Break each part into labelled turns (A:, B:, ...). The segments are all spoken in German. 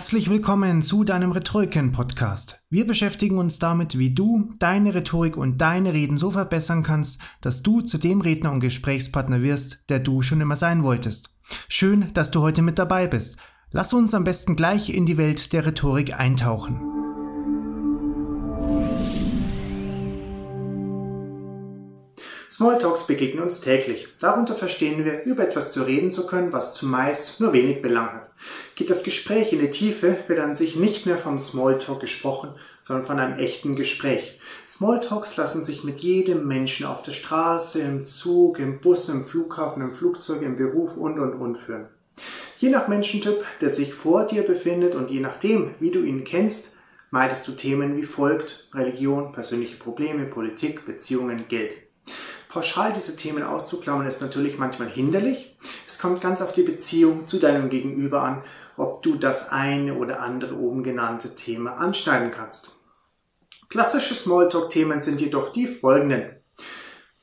A: Herzlich willkommen zu deinem Rhetoriken-Podcast. Wir beschäftigen uns damit, wie du deine Rhetorik und deine Reden so verbessern kannst, dass du zu dem Redner und Gesprächspartner wirst, der du schon immer sein wolltest. Schön, dass du heute mit dabei bist. Lass uns am besten gleich in die Welt der Rhetorik eintauchen.
B: Smalltalks begegnen uns täglich. Darunter verstehen wir, über etwas zu reden zu können, was zumeist nur wenig Belang hat. Geht das Gespräch in die Tiefe, wird an sich nicht mehr vom Smalltalk gesprochen, sondern von einem echten Gespräch. Smalltalks lassen sich mit jedem Menschen auf der Straße, im Zug, im Bus, im Flughafen, im Flugzeug, im Beruf und und und führen. Je nach Menschentyp, der sich vor dir befindet und je nachdem, wie du ihn kennst, meidest du Themen wie folgt Religion, persönliche Probleme, Politik, Beziehungen, Geld. Pauschal diese Themen auszuklammern ist natürlich manchmal hinderlich. Es kommt ganz auf die Beziehung zu deinem Gegenüber an, ob du das eine oder andere oben genannte Thema anschneiden kannst. Klassische Smalltalk-Themen sind jedoch die folgenden.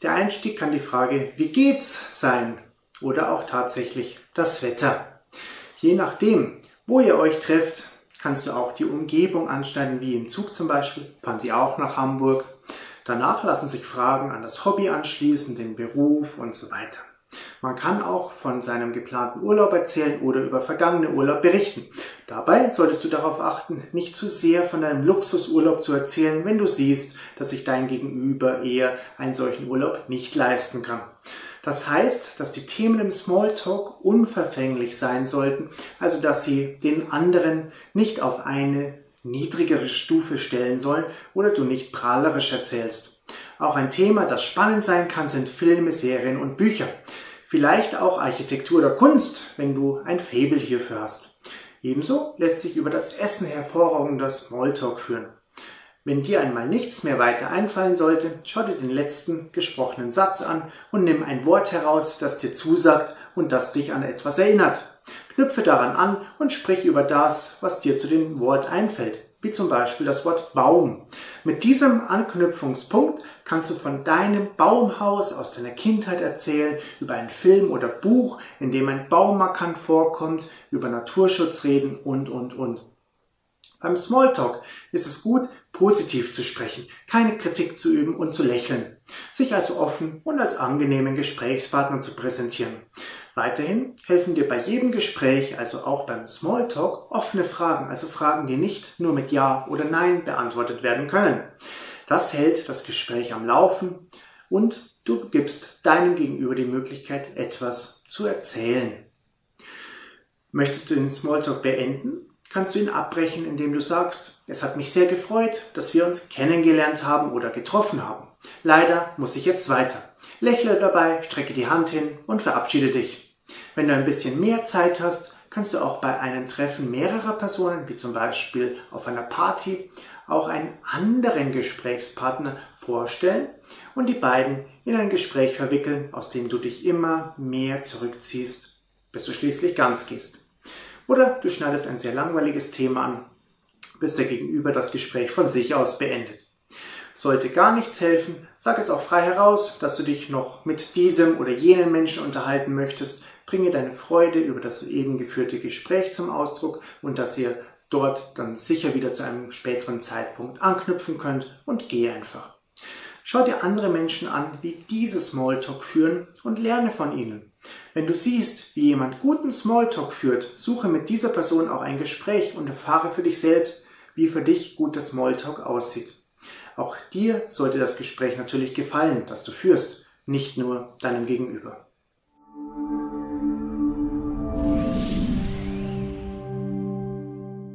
B: Der Einstieg kann die Frage, wie geht's sein? Oder auch tatsächlich das Wetter. Je nachdem, wo ihr euch trefft, kannst du auch die Umgebung anschneiden, wie im Zug zum Beispiel. Fahren Sie auch nach Hamburg Danach lassen sich Fragen an das Hobby anschließen, den Beruf und so weiter. Man kann auch von seinem geplanten Urlaub erzählen oder über vergangene Urlaub berichten. Dabei solltest du darauf achten, nicht zu sehr von deinem Luxusurlaub zu erzählen, wenn du siehst, dass sich dein Gegenüber eher einen solchen Urlaub nicht leisten kann. Das heißt, dass die Themen im Smalltalk unverfänglich sein sollten, also dass sie den anderen nicht auf eine niedrigere Stufe stellen sollen oder du nicht prahlerisch erzählst. Auch ein Thema, das spannend sein kann, sind Filme, Serien und Bücher. Vielleicht auch Architektur oder Kunst, wenn du ein Faible hierfür hast. Ebenso lässt sich über das Essen hervorragender Smalltalk führen. Wenn dir einmal nichts mehr weiter einfallen sollte, schau dir den letzten gesprochenen Satz an und nimm ein Wort heraus, das dir zusagt und das dich an etwas erinnert. Knüpfe daran an und sprich über das, was dir zu dem Wort einfällt, wie zum Beispiel das Wort Baum. Mit diesem Anknüpfungspunkt kannst du von deinem Baumhaus aus deiner Kindheit erzählen, über einen Film oder Buch, in dem ein Baum markant vorkommt, über Naturschutz reden und, und, und. Beim Smalltalk ist es gut, positiv zu sprechen, keine Kritik zu üben und zu lächeln, sich also offen und als angenehmen Gesprächspartner zu präsentieren. Weiterhin helfen dir bei jedem Gespräch, also auch beim Smalltalk, offene Fragen, also Fragen, die nicht nur mit Ja oder Nein beantwortet werden können. Das hält das Gespräch am Laufen und du gibst deinem Gegenüber die Möglichkeit, etwas zu erzählen. Möchtest du den Smalltalk beenden? Kannst du ihn abbrechen, indem du sagst, es hat mich sehr gefreut, dass wir uns kennengelernt haben oder getroffen haben. Leider muss ich jetzt weiter. Lächle dabei, strecke die Hand hin und verabschiede dich. Wenn du ein bisschen mehr Zeit hast, kannst du auch bei einem Treffen mehrerer Personen, wie zum Beispiel auf einer Party, auch einen anderen Gesprächspartner vorstellen und die beiden in ein Gespräch verwickeln, aus dem du dich immer mehr zurückziehst, bis du schließlich ganz gehst. Oder du schneidest ein sehr langweiliges Thema an, bis der Gegenüber das Gespräch von sich aus beendet. Sollte gar nichts helfen, sag es auch frei heraus, dass du dich noch mit diesem oder jenen Menschen unterhalten möchtest, Bringe deine Freude über das soeben geführte Gespräch zum Ausdruck und dass ihr dort dann sicher wieder zu einem späteren Zeitpunkt anknüpfen könnt und geh einfach. Schau dir andere Menschen an, wie diese Smalltalk führen und lerne von ihnen. Wenn du siehst, wie jemand guten Smalltalk führt, suche mit dieser Person auch ein Gespräch und erfahre für dich selbst, wie für dich guter Smalltalk aussieht. Auch dir sollte das Gespräch natürlich gefallen, das du führst, nicht nur deinem Gegenüber.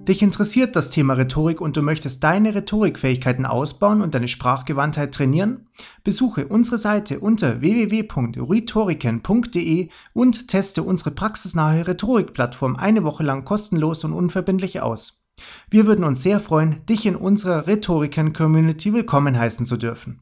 A: Dich interessiert das Thema Rhetorik und du möchtest deine Rhetorikfähigkeiten ausbauen und deine Sprachgewandtheit trainieren? Besuche unsere Seite unter www.rhetoriken.de und teste unsere praxisnahe Rhetorikplattform eine Woche lang kostenlos und unverbindlich aus. Wir würden uns sehr freuen, dich in unserer Rhetoriken-Community willkommen heißen zu dürfen.